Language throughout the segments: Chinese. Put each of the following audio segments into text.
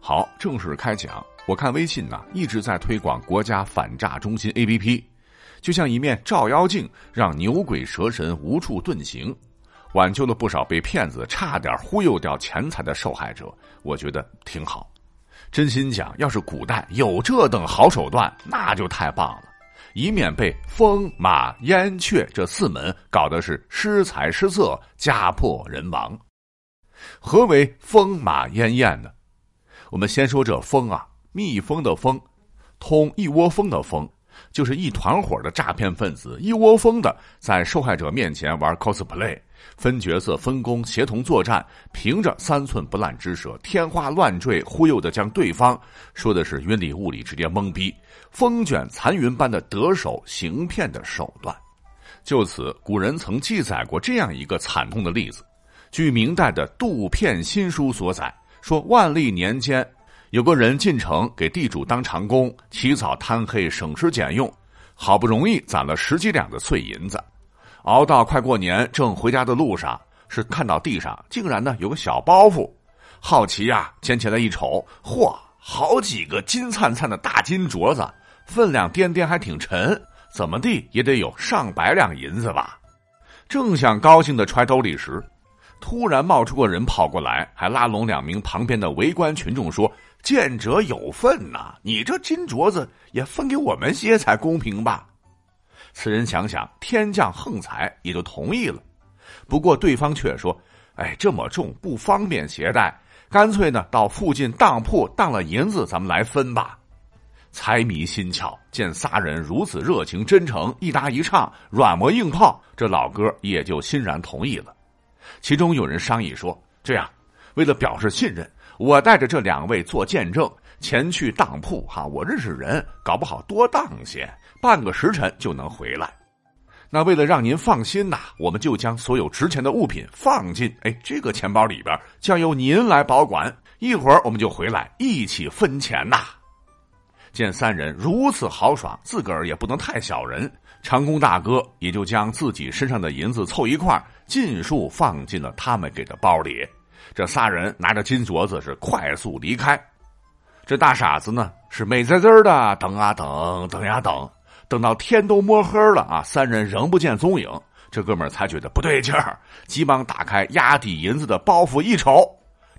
好，正式开讲。我看微信呢一直在推广国家反诈中心 APP，就像一面照妖镜，让牛鬼蛇神无处遁形，挽救了不少被骗子差点忽悠掉钱财的受害者。我觉得挺好。真心讲，要是古代有这等好手段，那就太棒了，以免被风马燕雀这四门搞得是失财失色、家破人亡。何为风马烟燕呢？我们先说这风啊。蜜蜂的蜂，通一窝蜂的蜂，就是一团伙的诈骗分子，一窝蜂的在受害者面前玩 cosplay，分角色、分工、协同作战，凭着三寸不烂之舌，天花乱坠，忽悠的将对方说的是云里雾里，直接懵逼，风卷残云般的得手行骗的手段。就此，古人曾记载过这样一个惨痛的例子。据明代的《杜片新书》所载，说万历年间。有个人进城给地主当长工，起早贪黑，省吃俭用，好不容易攒了十几两的碎银子，熬到快过年，正回家的路上，是看到地上竟然呢有个小包袱，好奇呀，捡起来一瞅，嚯，好几个金灿灿的大金镯子，分量颠颠还挺沉，怎么地也得有上百两银子吧？正想高兴的揣兜里时，突然冒出个人跑过来，还拉拢两名旁边的围观群众说。见者有份呐！你这金镯子也分给我们些才公平吧？此人想想，天降横财，也就同意了。不过对方却说：“哎，这么重不方便携带，干脆呢到附近当铺当了银子，咱们来分吧。”财迷心窍，见仨人如此热情真诚，一搭一唱，软磨硬泡，这老哥也就欣然同意了。其中有人商议说：“这样，为了表示信任。”我带着这两位做见证前去当铺哈，我认识人，搞不好多当些，半个时辰就能回来。那为了让您放心呐，我们就将所有值钱的物品放进哎这个钱包里边，将由您来保管。一会儿我们就回来一起分钱呐。见三人如此豪爽，自个儿也不能太小人，长工大哥也就将自己身上的银子凑一块儿，尽数放进了他们给的包里。这仨人拿着金镯子是快速离开，这大傻子呢是美滋滋的等啊等，等呀等，等到天都摸黑了啊，三人仍不见踪影，这哥们儿才觉得不对劲儿，急忙打开压底银子的包袱一瞅，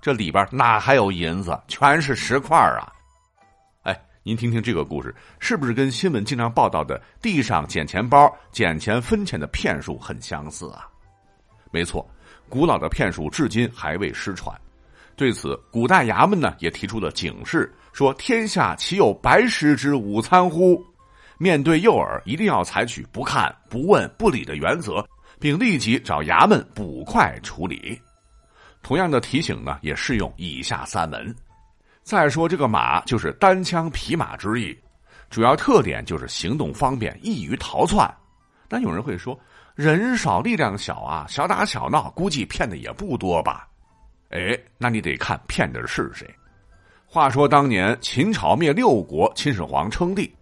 这里边哪还有银子，全是石块啊！您听听这个故事，是不是跟新闻经常报道的地上捡钱包、捡钱分钱的骗术很相似啊？没错。古老的骗术至今还未失传，对此，古代衙门呢也提出了警示，说：“天下岂有白食之午餐乎？”面对诱饵，一定要采取不看、不问、不理的原则，并立即找衙门捕快处理。同样的提醒呢，也适用以下三文。再说这个马，就是单枪匹马之意，主要特点就是行动方便，易于逃窜。但有人会说。人少力量小啊，小打小闹，估计骗的也不多吧？哎，那你得看骗的是谁。话说当年秦朝灭六国，秦始皇称帝，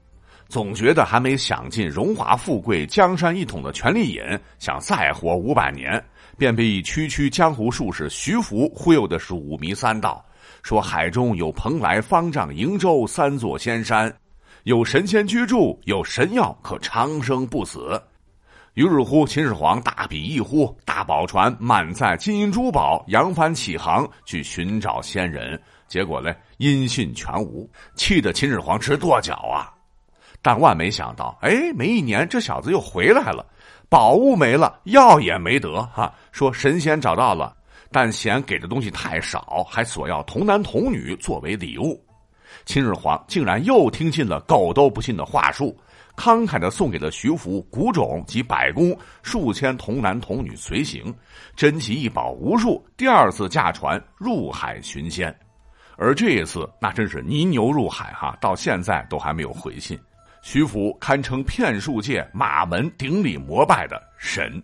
总觉得还没享尽荣华富贵、江山一统的权力瘾，想再活五百年，便被一区区江湖术士徐福忽悠的是五迷三道，说海中有蓬莱、方丈、瀛洲三座仙山，有神仙居住，有神药可长生不死。于是乎，秦始皇大笔一呼，大宝船满载金银珠宝，扬帆起航去寻找仙人。结果呢，音信全无，气得秦始皇直跺脚啊！但万没想到，哎，没一年，这小子又回来了，宝物没了，药也没得哈。说神仙找到了，但嫌给的东西太少，还索要童男童女作为礼物。秦始皇竟然又听信了狗都不信的话术。慷慨的送给了徐福古种及百工数千童男童女随行，珍奇异宝无数。第二次驾船入海寻仙，而这一次那真是泥牛入海哈，到现在都还没有回信。徐福堪称骗术界马门顶礼膜拜的神。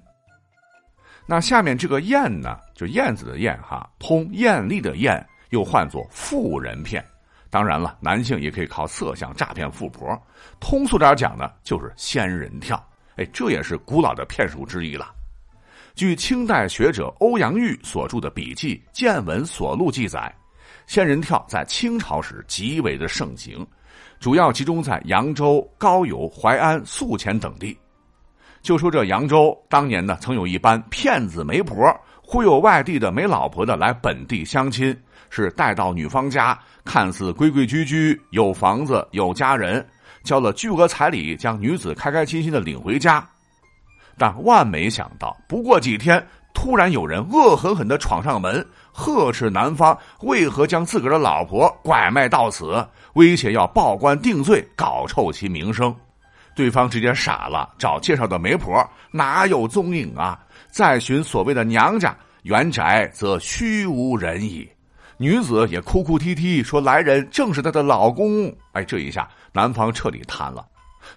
那下面这个燕呢，就燕子的燕哈，通艳丽的艳，又唤作妇人骗。当然了，男性也可以靠色相诈骗富婆。通俗点讲呢，就是仙人跳。哎，这也是古老的骗术之一了。据清代学者欧阳玉所著的笔记《见闻所录》记载，仙人跳在清朝时极为的盛行，主要集中在扬州、高邮、淮安、宿迁等地。就说这扬州当年呢，曾有一班骗子媒婆忽悠外地的没老婆的来本地相亲，是带到女方家，看似规规矩矩，有房子有家人，交了巨额彩礼，将女子开开心心的领回家。但万没想到，不过几天，突然有人恶狠狠的闯上门，呵斥男方为何将自个儿的老婆拐卖到此，威胁要报官定罪，搞臭其名声。对方直接傻了，找介绍的媒婆哪有踪影啊？再寻所谓的娘家原宅，则虚无人矣。女子也哭哭啼啼说：“来人正是她的老公。”哎，这一下男方彻底瘫了。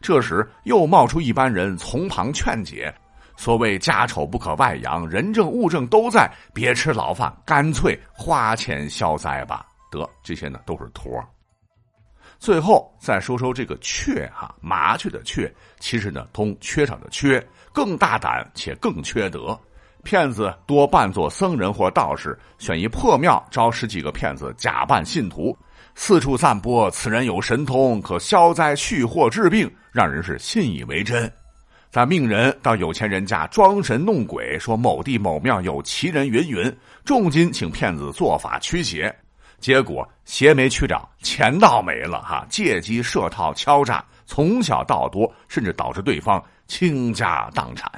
这时又冒出一班人从旁劝解：“所谓家丑不可外扬，人证物证都在，别吃牢饭，干脆花钱消灾吧。”得，这些呢都是托。最后再说说这个雀哈，麻雀的雀，其实呢通缺少的缺，更大胆且更缺德。骗子多扮作僧人或道士，选一破庙招十几个骗子假扮信徒，四处散播此人有神通，可消灾去祸治病，让人是信以为真。再命人到有钱人家装神弄鬼，说某地某庙有奇人云云，重金请骗子做法驱邪。结果邪没去找，钱倒没了哈！借机设套敲诈，从小到多，甚至导致对方倾家荡产。